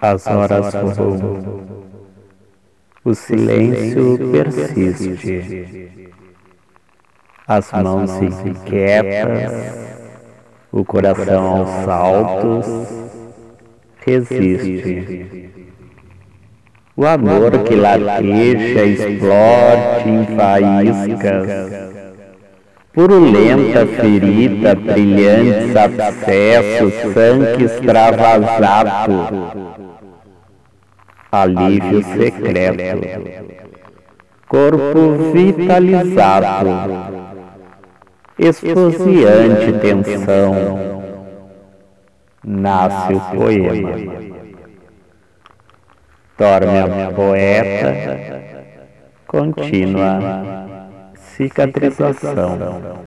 As horas voam, o silêncio persiste, as mãos se inquietas, o coração aos saltos resiste. O amor que lateja, explode em faíscas, purulenta ferida, brilhantes abscessos, sangue extravasato alívio secreto, corpo vitalizado, esposiante tensão, nasce o poema. Dorme a poeta, contínua cicatrização.